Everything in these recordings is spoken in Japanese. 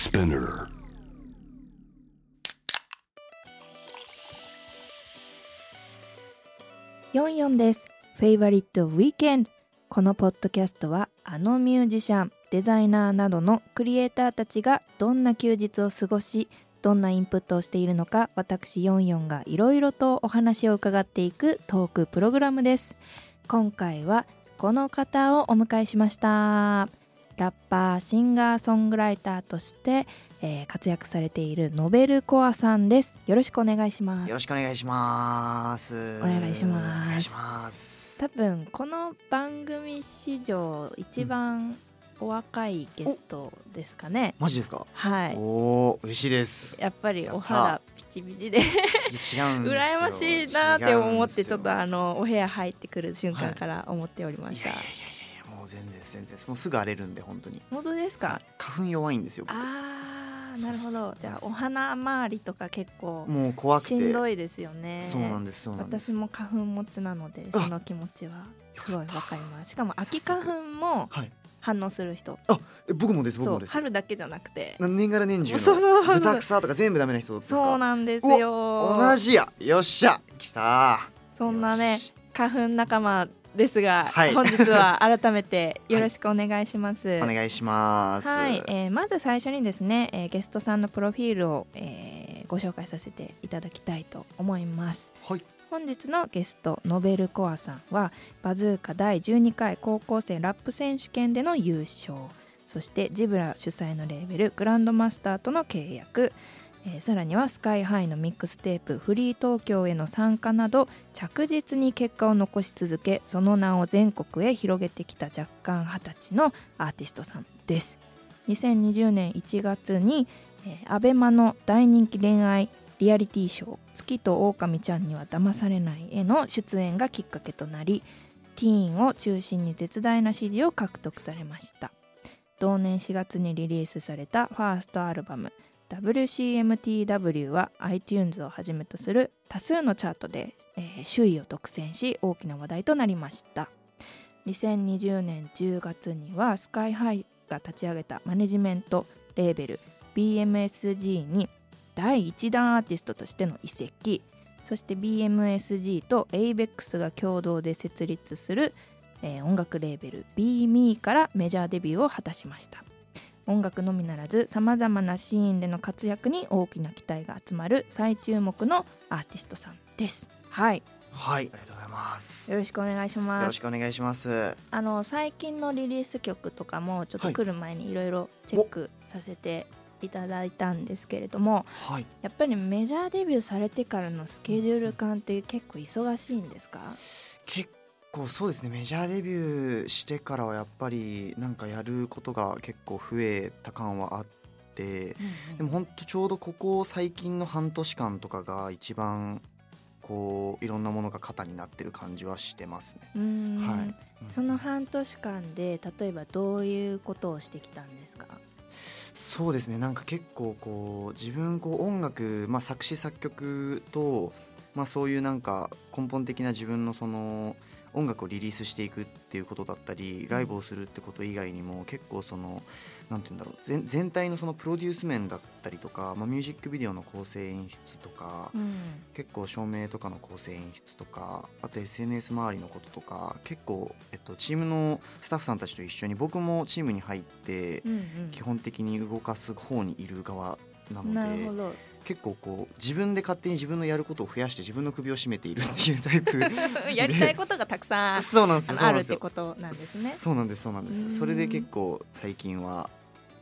Spinner. 44です。フェイバリットウィーケンド。このポッドキャストはあのミュージシャン、デザイナーなどのクリエイターたちがどんな休日を過ごし、どんなインプットをしているのか私44がいろいろとお話を伺っていくトークプログラムです。今回はこの方をお迎えしました。ラッパー、シンガーソングライターとして、えー活躍されているノベルコアさんです。よろしくお願いしますよ。ろしくお願いします。お願いしますお願いします。多分この番組史上一番お若いゲストですかね、マジですか？はいおお、嬉しいです。やっぱりお肌ピチピチで。羨ましいなって思ってちょっとあのお部屋入ってくる瞬間から思っておりました、いやいやいやいや全然全然もうすぐ荒れるんで本当に。本当ですか？花粉弱いんですよ。僕あーなるほどじゃあお花周りとか結構もう怖くて。しんどいですよねそうなんですそうなんです。私も花粉持ちなのであその気持ちはすごいわかりますしかも秋花粉もはい。反応する人え僕もです僕もです。春だけじゃなくて年がら年中そうそうそうの豚草とか全部ダメな人ですか？そうなんですよ同じや。よっしゃ。来た。そんなね花粉仲間ですが、はい本日は 改めてよろしくお願いします。お願いします。はい、えーまず最初にですね、えーゲストさんのプロフィールを、えーご紹介させていただきたいと思います。はい。本日のゲストノベルコアさんはバズーカ第12回高校生ラップ選手権での優勝そしてジブラ主催のレーベルグランドマスターとの契約、えーさらにはスカイハイのミックステープフリー東京への参加など着実に結果を残し続けその名を全国へ広げてきた若干二十歳のアーティストさんです。2020年1月に、えー、アベマの大人気恋愛リアリティショー「月と狼ちゃんには騙されない」への出演がきっかけとなりティーンを中心に絶大な支持を獲得されました。同年4月にリリースされたファーストアルバム WCMTW は iTunes をはじめとする多数のチャートで、えー首位を独占し大きな話題となりました。2020年10月にはスカイハイが立ち上げたマネジメントレーベル BMSG に第1弾アーティストとしての移籍。そして BMSG と ABEX が共同で設立する、えー音楽レーベル BME からメジャーデビューを果たしました。音楽のみならずさまざまなシーンでの活躍に大きな期待が集まる最注目のアーティストさんですはいはい。ありがとうございます。よろしくお願いしよますろしくお願いします。あの最近のリリース曲とかもちょっとはい来る前にいろいろチェックさせていただいたんですけれども、はい。やっぱりメジャーデビューされてからのスケジュール感って結構忙しいんですか？結構そうですねメジャーデビューしてからはやっぱりなんかやることが結構増えた感はあってでもほんとちょうどここ最近の半年間とかが一番こういろんなものが肩になってる感じはしてますね。はい、うん。その半年間で例えばどういうことをしてきたんですか？そうですね。なんか結構こう自分こう音楽、まあ、作詞作曲と、まあ、そういうなんか根本的な自分のその音楽をリリースしていくっていうことだったりライブをするってこと以外にも結構そのなんて言うんだろう全全体のそのプロデュース面だったりとか、まあ、ミュージックビデオの構成演出とか、うん。結構照明とかの構成演出とかあと SNS 周りのこととか結構、えっと、チームのスタッフさんたちと一緒に僕もチームに入ってうんうん。基本的に動かす方にいる側なのでなるほど結構こう自分で勝手に自分のやることを増やして自分の首を絞めているっていうタイプ やりたいことがたくさんそうなんですあるってことなんですね。そうなんですそうなんです。それで結構最近は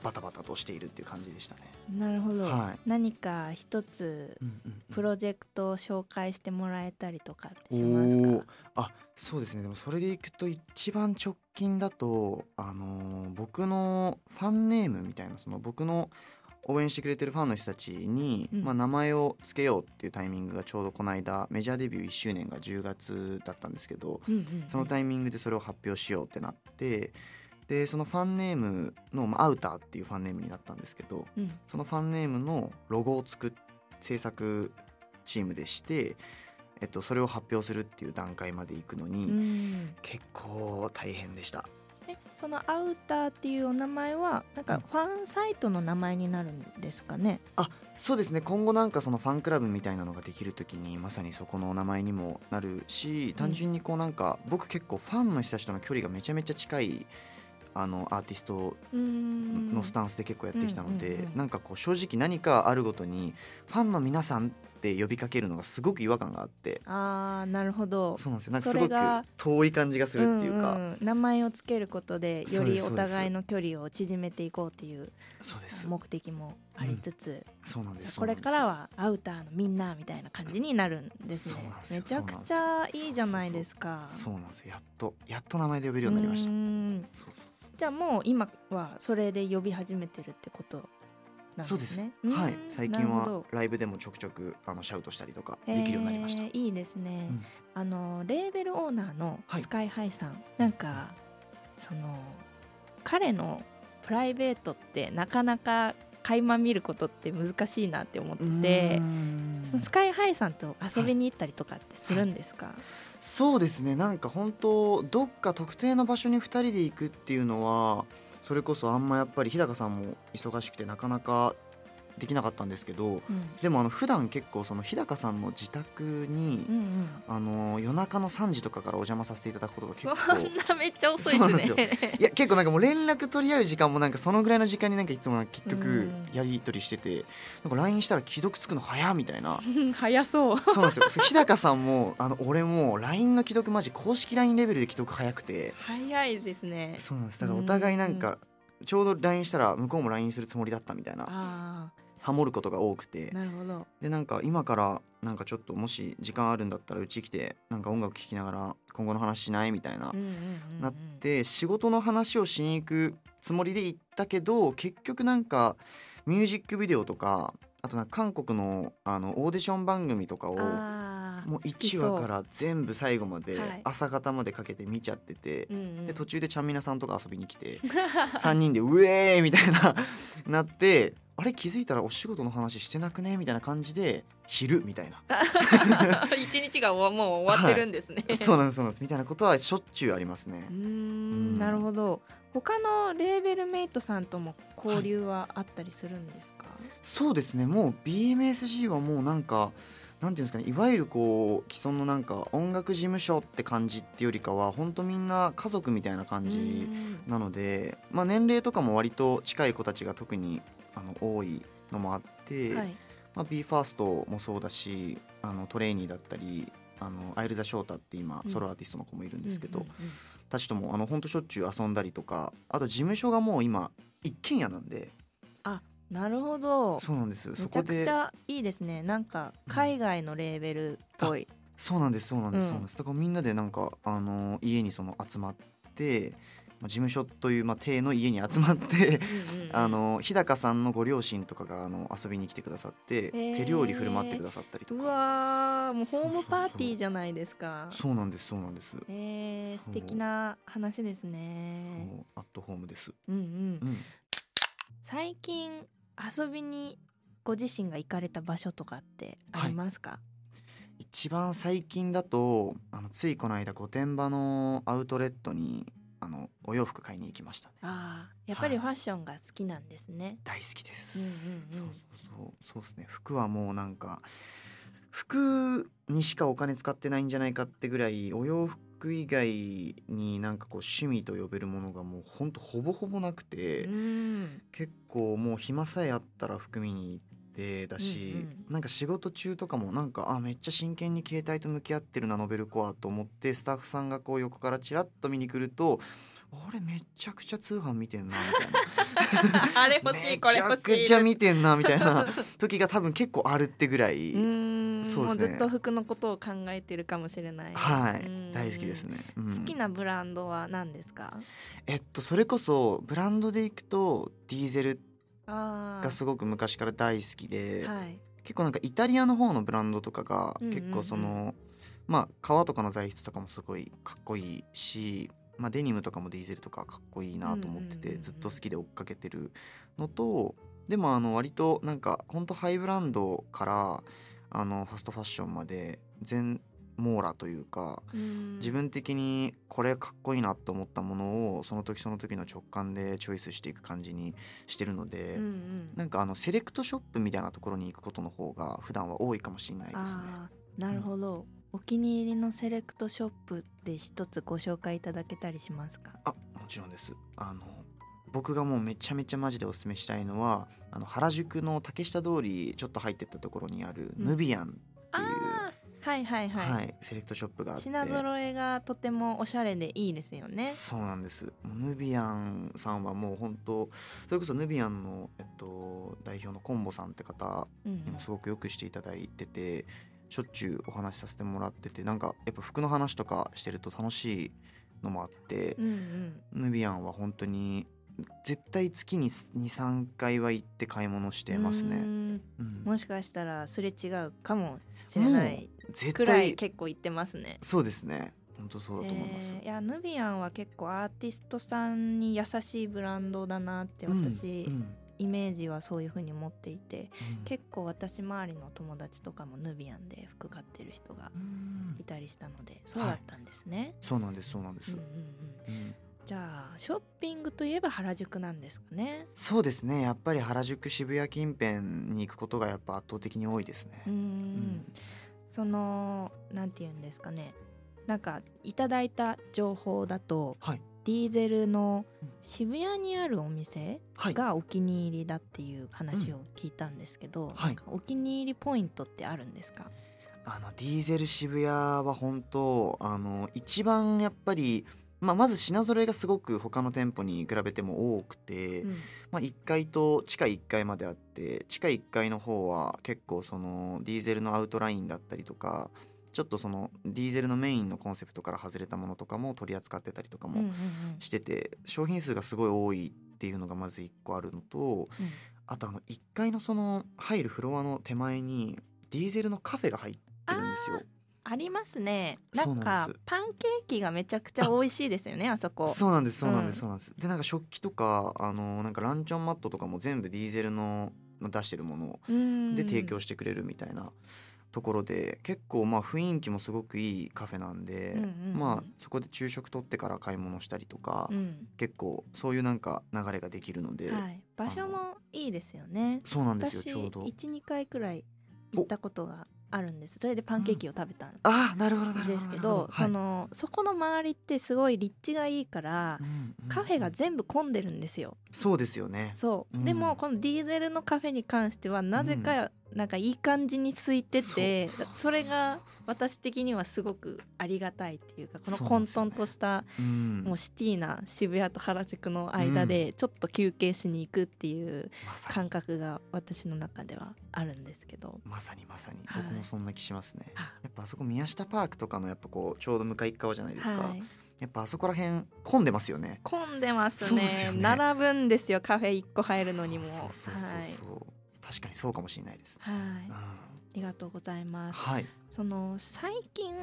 バタバタとしているっていう感じでしたね、なるほど、はい。何か一つプロジェクトを紹介してもらえたりとかっておしますあそうですね。でもそれでいくと一番直近だと、あのー僕のファンネームみたいなその僕の応援してくれてるファンの人たちに、うん。まあ、名前を付けようっていうタイミングがちょうどこの間メジャーデビュー1周年が10月だったんですけどうんうんうん。そのタイミングでそれを発表しようってなってでそのファンネームの、まあ、アウターっていうファンネームになったんですけどうん。そのファンネームのロゴを作っ制作チームでして、えっと、それを発表するっていう段階まで行くのに、うん。結構大変でした。えそのアウターっていうお名前はなんかファンサイトの名前になるんですかね、あそうですね。今後なんかそのファンクラブみたいなのができる時にまさにそこの名前にもなるし単純にこうなんか僕結構ファンの人たちとの距離がめちゃめちゃ近いあのアーティストのスタンスで結構やってきたので、なんかこう正直何かあるごとにファンの皆さんって呼びかけるのがすごく違和感があって。あーなるほど。そうなんですよ。なんかすごく遠い感じがするっていうか、うんうん、名前をつけることでよりお互いの距離を縮めていこうっていう目的もありつつ、うん、そうなんですこれからはアウターのみんなみたいな感じになるんですね。めちゃくちゃいいじゃないですか。そうなんですやっとやっと名前で呼べるようになりましたじゃあもう今はそれで呼び始めてるってことね、そうです。はい。最近はライブでもちょくちょくあのシャウトしたりとかできるようになりました、いいですね、うん、あのレーベルオーナーのスカイハイさん、はい、なんかその彼のプライベートってなかなか垣間見ることって難しいなって思ってそのスカイハイさんと遊びに行ったりとかってするんですか、はいはい、そうですね。なんか本当どっか特定の場所に2人で行くっていうのはそれこそあんまやっぱり日高さんも忙しくてなかなかできなかったんですけど、うん、でもあの普段結構その日高さんの自宅に、うんうん、あの夜中の3時とかからお邪魔させていただくことが結構めっちゃ遅いですね。いや結構なんかもう連絡取り合う時間もなんかそのぐらいの時間になんかいつも結局やり取りしてて、うん、なんか LINE したら既読つくの早みたいな。早そう。そうなんですよ。日高さんもあの俺も LINE の既読マジ公式 LINE レベルで既読早くて。早いですね。そうなんです。だからお互いなんかちょうど LINE したら向こうも LINE するつもりだったみたいなハモることが多くて。なるほど。でなんか今からなんかちょっともし時間あるんだったらうち来てなんか音楽聴きながら今後の話しないみたいな、なって仕事の話をしに行くつもりで行ったけど結局なんかミュージックビデオとかあとなんか韓国のあのオーディション番組とかをもう1話から全部最後まで朝方までかけて見ちゃってて、で途中でちゃんみなさんとか遊びに来て 3人で「うえー!」みたいななってあれ気づいたらお仕事の話してなくね？みたいな感じで昼みたいな。一日がもう終わってるんですね、はい、そうなんですそうなんです。みたいなことはしょっちゅうありますね。うんなるほど。他のレーベルメイトさんとも交流はあったりするんですか、はい、そうですね。もう BMSG はもうなんかなんていうんですかね。いわゆるこう既存のなんか音楽事務所って感じってよりかは本当みんな家族みたいな感じなので、まあ、年齢とかも割と近い子たちが特にあの多いのもあって、はい、まあ、BE:FIRST もそうだしあのトレーニーだったりあのアイルザ・ショータって今ソロアーティストの子もいるんですけど、たちともあの本当しょっちゅう遊んだりとかあと事務所がもう今一軒家なんで。あなるほど。そうなんですめちゃくちゃいいですね。なんか海外のレーベルっぽい、うん、そうなんですそうなんです、そうなんです。だからみんなでなんかあの家にその集まって事務所という、まあ、邸の家に集まってあの日高さんのご両親とかがあの遊びに来てくださって、手料理振る舞ってくださったりとか。うわもうホームパーティーじゃないですか。そうなんですそうなんです。えー、素敵な話ですね。アットホームです。うんうん、うん、最近遊びにご自身が行かれた場所とかってありますか、はい、一番最近だとあのついこの間御殿場のアウトレットにお洋服買いに行きました、ね、ああやっぱりファッションが好きなんですね、はい、大好きです、うんうんうん、そうそうそう。ですね。服はもうなんか服にしかお金使ってないんじゃないかってぐらいお洋服以外になんかこう趣味と呼べるものがもうほんとほぼほぼなくて結構もう暇さえあったら服見に行てだし、うなんか仕事中とかもなんかあめっちゃ真剣に携帯と向き合ってるなノベルコアと思ってスタッフさんがこう横からチラッと見に来ると俺めちゃくちゃ通販見てんなみたいな。あれ欲しいこれ欲しいめちゃくちゃ見てんなみたいな。時が多分結構あるってぐらいそうです、ね、ずっと服のことを考えてるかもしれない。はい大好きですね、うん、好きなブランドは何ですか？えっとそれこそブランドでいくとディーゼルがすごく昔から大好きで、はい、結構なんかイタリアの方のブランドとかが結構その、うん。うんうん、まあ革とかの材質とかもすごいかっこいいし、まあ、デニムとかもディーゼルとかかっこいいなと思ってて、ずっと好きで追っかけてるのとでもあの割となんかほんとハイブランドからあのファストファッションまで全網羅というか自分的にこれかっこいいなと思ったものをその時その時の直感でチョイスしていく感じにしてるので、うんうん。なんかあのセレクトショップみたいなところに行くことの方が普段は多いかもしれないですね。なるほど、お気に入りのセレクトショップで一つご紹介いただけたりしますか？あもちろんです。あの僕がもうめちゃめちゃマジでおすすめしたいのはあの原宿の竹下通りちょっと入ってったところにあるうん。ヌビアンっていう、あーはいはいはい、はいセレクトショップがあって。品揃えがとてもおしゃれでいいですよね。そうなんです。ヌビアンさんはもう本当それこそヌビアンの、えっと、代表のコンボさんって方うん。にもすごくよくしていただいててしょっちゅうお話しさせてもらっててなんかやっぱ服の話とかしてると楽しいのもあってう、んうん。ヌビアンは本当に絶対月に23回は行って買い物してますね。うーん。うん。もしかしたらすれ違うかもしれない絶くらい対結構行ってますね。そうですね。本当そうだと思います。えーいやヌビアンは結構アーティストさんに優しいブランドだなって私、うんうんイメージはそういう風に持っていてうん。結構私周りの友達とかもヌビアンで服買ってる人がうん。いたりしたのでそうだったんですね、そうなんですそうなんです。うんうんうん。うん。じゃあショッピングといえば原宿なんですかね。そうですね。やっぱり原宿渋谷近辺に行くことがやっぱ圧倒的に多いですね。うー。ん。そのなんて言うんですかね。なんかいただいた情報だとはいディーゼルのうん渋谷にあるお店はい。がお気に入りだっていう話を聞いたんですけど、はいなんかお気に入りポイントってあるんですか、あのディーゼル渋谷は本当あの一番やっぱり、まあ、まず品揃えがすごく他の店舗に比べても多くて、うん。まあ、1階と地下1階まであって地下1階の方は結構そのディーゼルのアウトラインだったりとかちょっとそのディーゼルのメインのコンセプトから外れたものとかも取り扱ってたりとかもしてて、商品数がすごい多いっていうのがまず1個あるのとあとあの1階のその入るフロアの手前にディーゼルのカフェが入ってるんですよ。ありますね。なんかパンケーキがめちゃくちゃ美味しいですよねあそこ。そうなんですそうなんでうんすそうなんです、でなんか食器とかあのなんかランチョンマットとかも全部ディーゼルの出してるもので提供ししてくれるみたいなところで結構まあ雰囲気もすごくいいカフェなんで、うんうんうん。まあそこで昼食取ってから買い物したりとか、うん。結構そういうなんか流れができるので、はい、場所もいいですよね。そうなんですよ私ちょうど。12回くらい行ったことがあるんです。それでパンケーキを食べたんです。けど、はい。そのそこの周りってすごい立地がいいからう、んうんカフェが全部混んでるんですよ。そうですよね。そう、うん。でもこのディーゼルのカフェに関してはなぜかなんかいい感じに空いてて、それが私的にはすごくありがたいっていうかこの混沌としたうん。もうシティな渋谷と原宿の間でちょっと休憩しに行くっていう感覚が私の中ではあるんですけど。まさにまさに。はい。僕もそんな気しますね、あ。やっぱあそこ宮下パークとかのやっぱこうちょうど向かい側じゃないですか、はい、やっぱあそこら辺混んでますよね。混んでますね。ですよね。並ぶんですよ。カフェ1個入るのにも。そうそうそうそう、確かにそうかもしれないです、はい、はい、うん。ありがとうございます。はい。その最近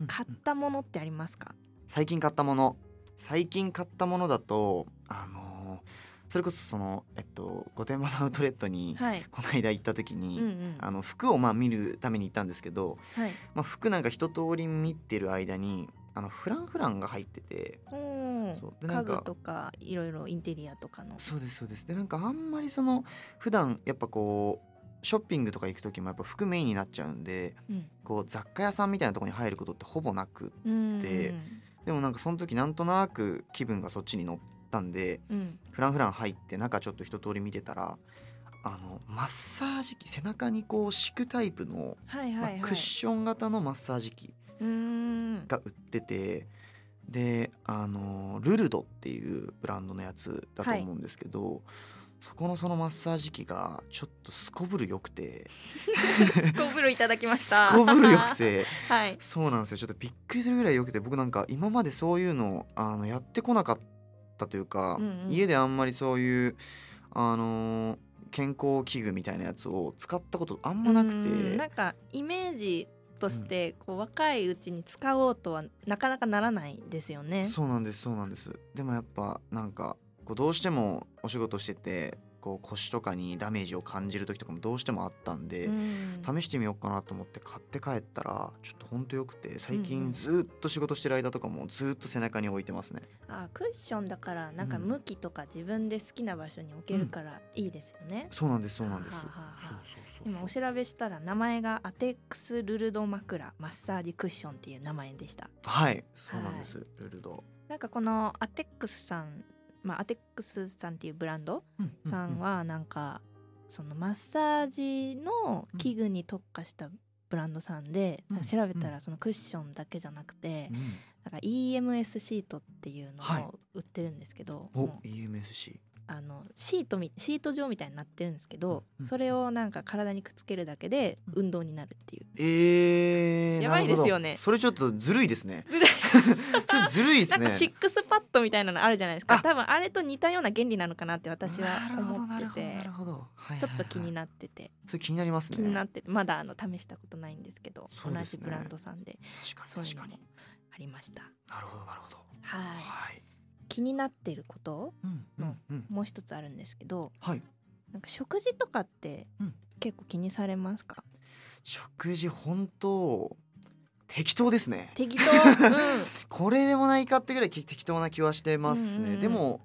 うん買ったものってありますか、最近買ったもの。最近買ったものだとあのーそれこそそのえっと御殿場のアウトレットにはい。この間行った時に、うんうん。あの服をまあ見るために行ったんですけど、はい。まあ、服なんか一通り見てる間にあのフランフランが入ってておーそう。でなんか。家具とかいろいろインテリアとかの。そうですそうです。でなんかあんまりその普段やっぱこうショッピングとか行く時もやっぱ服メインになっちゃうんでうん。こう雑貨屋さんみたいなところに入ることってほぼなくうん。ででもなんかその時なんとなく気分がそっちに乗ったんでうん。フランフラン入って中ちょっと一通り見てたらあのマッサージ機背中にこう敷くタイプの、はいはいはい、まあクッション型のマッサージ機が売っててであのルルドっていうブランドのやつだと思うんですけど、そこのそのマッサージ機がちょっとすこぶる良くて。すこぶるいただきました。すこぶる良くて。はい。そうなんですよ。ちょっとびっくりするぐらい良くて僕なんか今までそういうのあのやってこなかったというか、うんうん。家であんまりそういうあのー健康器具みたいなやつを使ったことあんまなくうんてなんかイメージとしてこう若いうちに使おうとはなかなかならないですよね。そうなんですそうなんです。でもやっぱなんかこうどうしてもお仕事しててこう腰とかにダメージを感じる時とかもどうしてもあったんで、うん。試してみようかなと思って買って帰ったらちょっとほんとよくて最うんうん。近ずっと仕事してる間とかもずっと背中に置いてますね。あクッションだからなんかうん。向きとか自分で好きな場所に置けるからいいですよね、そうなんですそうなんです。そうそうそう今お調べしたら名前がアテックスルルド枕マッサージクッションっていう名前でした。はいそうなんです、ルルド。なんかこのアテックスさんまあアテックスさんっていうブランドさんはなんかそのマッサージの器具に特化したブランドさんで、うん調べたらそのクッションだけじゃなくて、なんか EMS シートっていうのはい。を売ってるんですけど、おもう。EMSC あのシートみシート状みたいになってるんですけど、うんそれをなんか体にくっつけるだけでうん。運動になるっていう。えー、やばいですよね。それちょっとずるいですね。ずるい。ずるいですね。なんかシックスパッドみたいなのあるじゃないですか。あ。多分あれと似たような原理なのかなって私は思ってて。なるほどなるほど、はいはいはいちょっと気になってて。それ気になりますね。気になっててまだあの試したことないんですけどね。同じブランドさんで。確そういうのもかに確かにありました。なるほどなるほど。はい。はい気になってること？うんうんうん。もう一つあるんですけどはい。なんか食事とかってうん。結構気にされますか、食事本当適当ですね。適当、うん。これでもないかってぐらいき適当な気はしてますね、うんうんうん。でも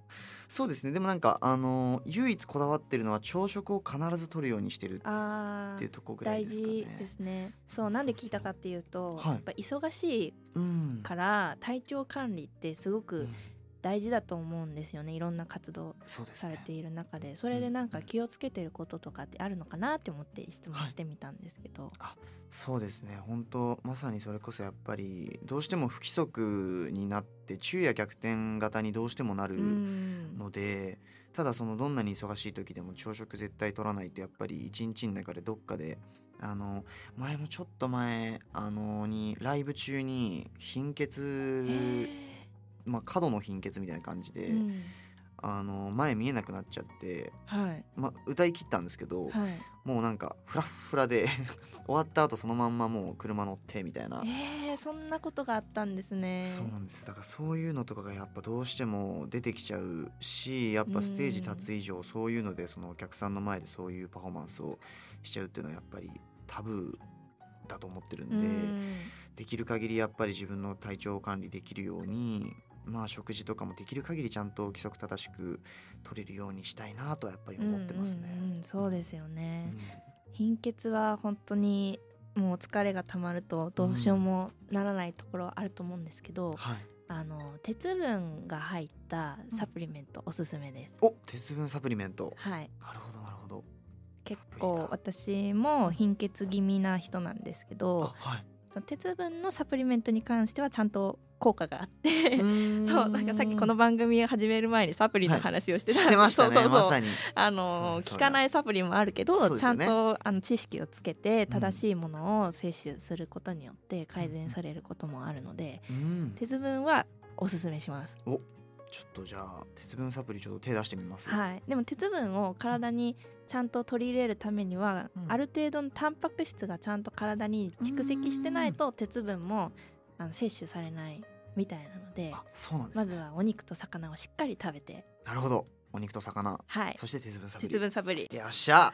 そうですね。でもなんかあの唯一こだわってるのは朝食を必ず取るようにしてるっていうとこぐらい大ですかね。事ですね。そうなんで聞いたかっていうと、はい。やっぱ忙しいうん。から体調管理ってすごくうん大事だと思うんですよね。いろんな活動されている中で。それでなんか気をつけてることとかってあるのかなって思って質問してみたんですけど、そうですね。本当まさにそれこそやっぱりどうしても不規則になって昼夜逆転型にどうしてもなるうん。ので、ただそのどんなに忙しい時でも朝食絶対取らないとやっぱり一日の中でどっかであの前もちょっと前あのにライブ中に貧血へまあ過度の貧血みたいな感じで、ーうん。あの前見えなくなっちゃって、はい。まあ、歌い切ったんですけど、はい。もうなんかフラッフラで 終わった後そのまんまもう車乗ってみたいな。えー、そんなことがあったんですね。そうなんです。だからそういうのとかがやっぱどうしても出てきちゃうしやっぱステージ立つ以上そういうのでそのお客さんの前でそういうパフォーマンスをしちゃうっていうのはやっぱりタブーだと思ってるんで、うん。できる限りやっぱり自分の体調管理できるようにまあ食事とかもできる限りちゃんと規則正しく取れるようにしたいなとはやっぱり思ってますね。うんうんうんそうですよね、うん。貧血は本当にもう疲れがたまるとどうしようもならないところはあると思うんですけど、はい、あの鉄分が入ったサプリメントおすすめです、お鉄分サプリメント。はい。なるほどなるほど。結構だ。私も貧血気味な人なんですけどあはい。鉄分のサプリメントに関してはちゃんと効果があってそうなんかさっきこの番組を始める前にサプリの話をしてた、してましたねそうそうそう。まさに。あの効かないサプリもあるけど、ちゃんとあの知識をつけて正しいものを摂取することによって改善されることもあるので、うん。鉄分はおすすめします。ちょっとじゃあ鉄分サプリちょっと手出してみますはい、でも鉄分を体にちゃんと取り入れるためには、うん。ある程度のタンパク質がちゃんと体に蓄積してないと鉄分もあの摂取されないみたいなのでね。まずはお肉と魚をしっかり食べて。なるほど。お肉と魚。はい。そして鉄分サプリ。鉄分サプリ。よっしゃ。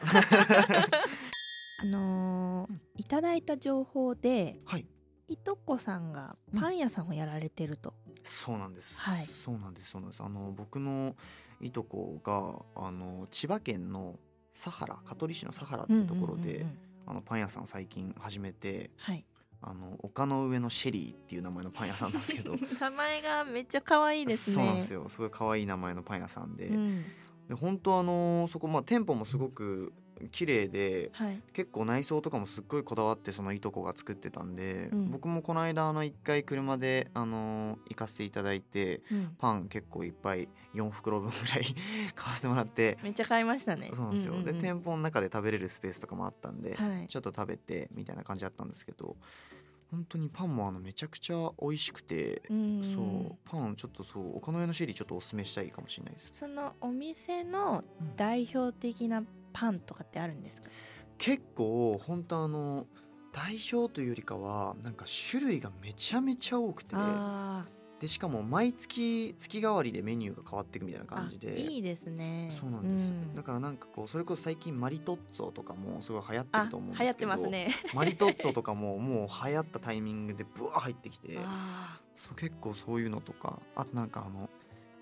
あのーうん。いただいた情報ではい。いとこさんがパン屋さんをやられてると、そうなんです、はい。そうなんです。そうなんです。あの僕のいとこがあの千葉県のサハラ香取市のサハラっていうところで、うんうんうんうん。あのパン屋さんを最近始めてはいあの丘の上のシェリーっていう名前のパン屋さんなんですけど。名前がめっちゃ可愛いですね。そうなんですよ。すごい可愛い名前のパン屋さんで、うん。で本当あのそこまあ店舗もすごく綺麗ではい。結構内装とかもすっごいこだわってそのいとこが作ってたんで、うん。僕もこの間あの一回車であの行かせていただいてうん。パン結構いっぱい4袋分ぐらい 買わせてもらってめっちゃ買いましたね。そうなんですよ、んんん。で店舗の中で食べれるスペースとかもあったんで、はい。ちょっと食べてみたいな感じだったんですけど本当にパンもあのめちゃくちゃ美味しくて、うんそうパンちょっとそう丘の上のシェリーちょっとおすすめしたいかもしれないです。そのお店のうん代表的なパンとかってあるんですか、結構本当あの代表というよりかはなんか種類がめちゃめちゃ多くて。あでしかも毎月月替わりでメニューが変わっていくみたいな感じで。あいいですね。そうなんです、うん。だからなんかこうそれこそ最近マリトッツォとかもすごい流行ってると思うんですけど。流行ってますね。マリトッツォとかももう流行ったタイミングでブワー入ってきて。あそう結構そういうのとか。あとなんかあの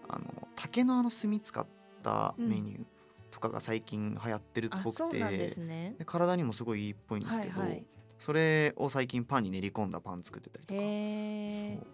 あの竹のあの炭使ったメニューとかが最近流行ってるっぽくて、ね。で体にもすごいいいっぽいんですけど、はいはい。それを最近パンに練り込んだパン作ってたりとか。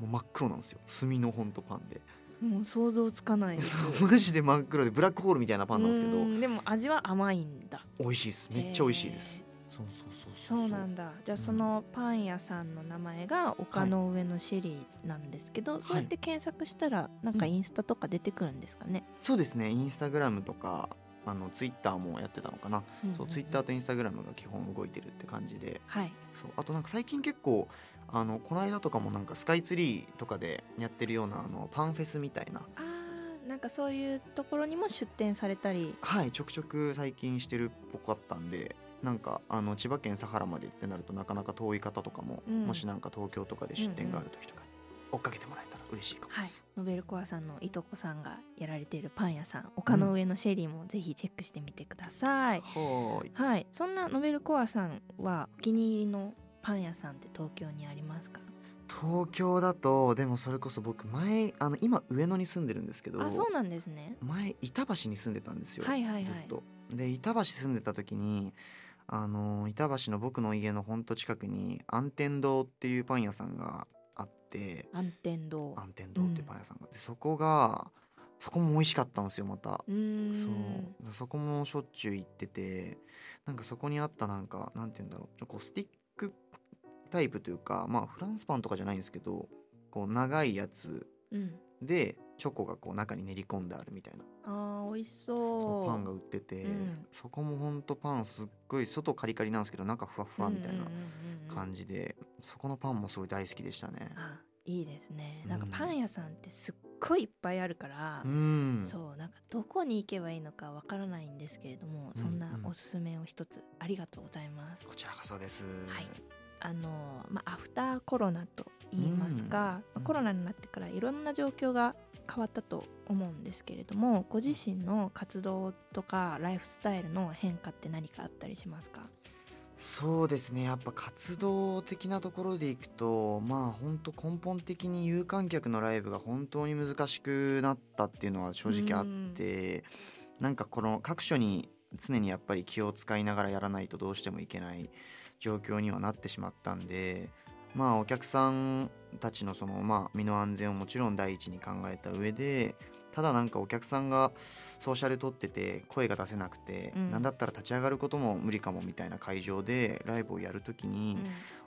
もう真っ黒なんですよ。炭のほんとパンで。もう想像つかない マジで真っ黒でブラックホールみたいなパンなんですけど。うんでも味は甘いんだ。美味しいです。めっちゃ美味しいです。そうそうそうそうなんだ。じゃあうんそのパン屋さんの名前が丘の上のシェリーなんですけど、そうやって検索したらなんかインスタとか出てくるんですかね、そうですね。インスタグラムとかあのツイッターもやってたのかな、うんうんそうツイッターとインスタグラムが基本動いてるって感じで。はい。そうあとなんか最近結構あのこの間とかもなんかスカイツリーとかでやってるようなあのパンフェスみたいな。なんかそういうところにも出店されたり。はいちょくちょく最近してるっぽかったんでなんかあの千葉県佐原までってなるとなかなか遠い方とかも、うん。もしなんか東京とかで出店がある時とかに追っかけてもらえたら嬉しいかもはい。ノベルコアさんのいとこさんがやられているパン屋さん丘の上のシェリーもぜひチェックしてみてください、はーい。はい。そんなノベルコアさんはお気に入りのパン屋さんって東京にありますか？東京だとでもそれこそ僕前あの今上野に住んでるんですけどあそうなんですね。前板橋に住んでたんですよ、はいはいはい。ずっと。で板橋住んでた時にあの板橋の僕の家のほんと近くに安天堂っていうパン屋さんがあって。安天堂。安天堂っていうパン屋さんが、でそこがそこも美味しかったんですよまた。そう。そこもしょっちゅう行ってて。なんかそこにあったなんかなんて言うんだろう。こうスティックタイプというかまあフランスパンとかじゃないんですけどこう長いやつうん。でチョコがこう中に練り込んであるみたいな。あー美味しそう。パンが売ってて、うん。そこもほんとパンすっごい外カリカリなんですけど中ふわふわみたいな感じじで、そこのパンもすごい大好きでしたね。あいいですね。うん。なんかパン屋さんってすっごいいっぱいあるから、うん。そうなんかどこに行けばいいのかわからないんですけれども、うんそんなうん。おすすめを一つありがとうございます。こちらこそです。はい。あのまあアフターコロナと言いますか、まあコロナになってからいろんな状況が変わったと思うんですけれどもご自身の活動とかライフスタイルの変化って何かあったりしますか？そうですね。やっぱ活動的なところでいくとまあ本当根本的に有観客のライブが本当に難しくなったっていうのは正直あってなんかこの各所に常にやっぱり気を使いながらやらないとどうしてもいけない状況にはなってしまったんでまあお客さんたちのそのまあ身の安全をもちろん第一に考えた上でただなんかお客さんがソーシャル取ってて声が出せなくて、うん。なんだったら立ち上がることも無理かもみたいな会場でライブをやるときに、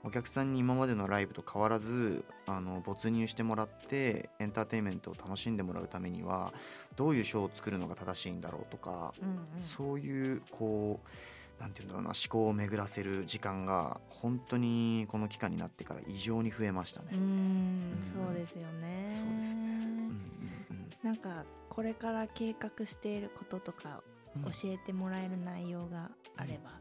お客さんに今までのライブと変わらずあの没入してもらってエンターテインメントを楽しんでもらうためにはどういうショーを作るのが正しいんだろうとか、うんうん。そういうこうなんていうんだろうな思考を巡らせる時間が本当にこの期間になってから異常に増えましたね。うーん。そうですよね。そうですねなんかこれから計画していることとかうん。うん教えてもらえる内容があれば、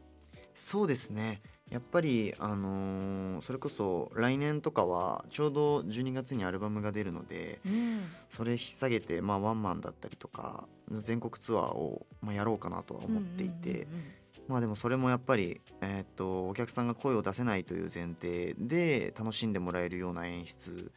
そうですね。やっぱりあのーそれこそ来年とかはちょうど12月にアルバムが出るのでうん。それ引っ提げて、まあ、ワンマンだったりとか全国ツアーを、まあ、やろうかなとは思っていて、うんうんうんうん。まあでもそれもやっぱり、えーっとお客さんが声を出せないという前提で楽しんでもらえるような演出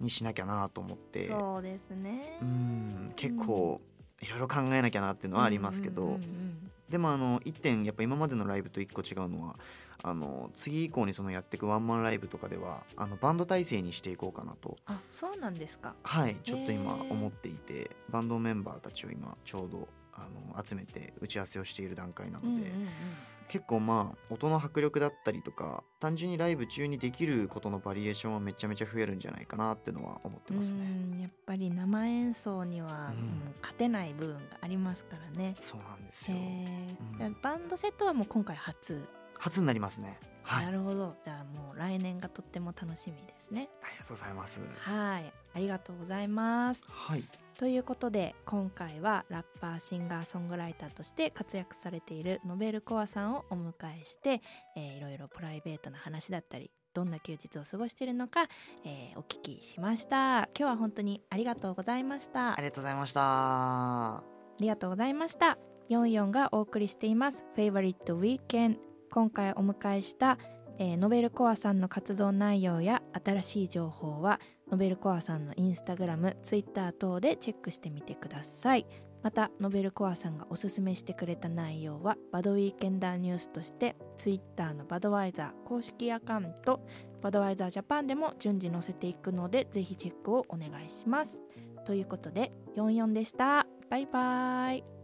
にしなきゃなと思って。そうですね。うん。結構いろいろ考えなきゃなっていうのはありますけど、うんうんうんうんでもあの1点やっぱ今までのライブと1個違うのはあの次以降にそのやっていくワンマンライブとかではあのバンド体制にしていこうかなと。あそうなんですか。はい。ちょっと今思っていてバンドメンバーたちを今ちょうどあの集めて打ち合わせをしている段階なので、結構まあ音の迫力だったりとか単純にライブ中にできることのバリエーションはめちゃめちゃ増えるんじゃないかなっていうのは思ってますね。うんやっぱり生演奏には、勝てない部分がありますからね。そうなんですへよ。バンドセットはもう今回初、初になりますね。はい。ありなるほどじゃあもう来年がとっても楽しみですねがとうございます。はいありがとうございますはい。ということで今回はラッパーシンガーソングライターとして活躍されているノベルコアさんをお迎えして、えーいろいろプライベートな話だったりどんな休日を過ごしているのか、えーお聞きしました今日は本当にありがとうございましたありがとうございましたありがとうございました。44がお送りしています。Favorite Weekend。今回お迎えした、えーノベルコアさんの活動内容や新しい情報は、ノベルコアさんのインスタグラム、ツイッター等でチェックしてみてください。また、ノベルコアさんがおすすめしてくれた内容は、バドウィーケンダーニュースとして、ツイッターのバドワイザー公式アカウント、バドワイザージャパンでも順次載せていくので、ぜひチェックをお願いします。ということで、44でした。バイバイ。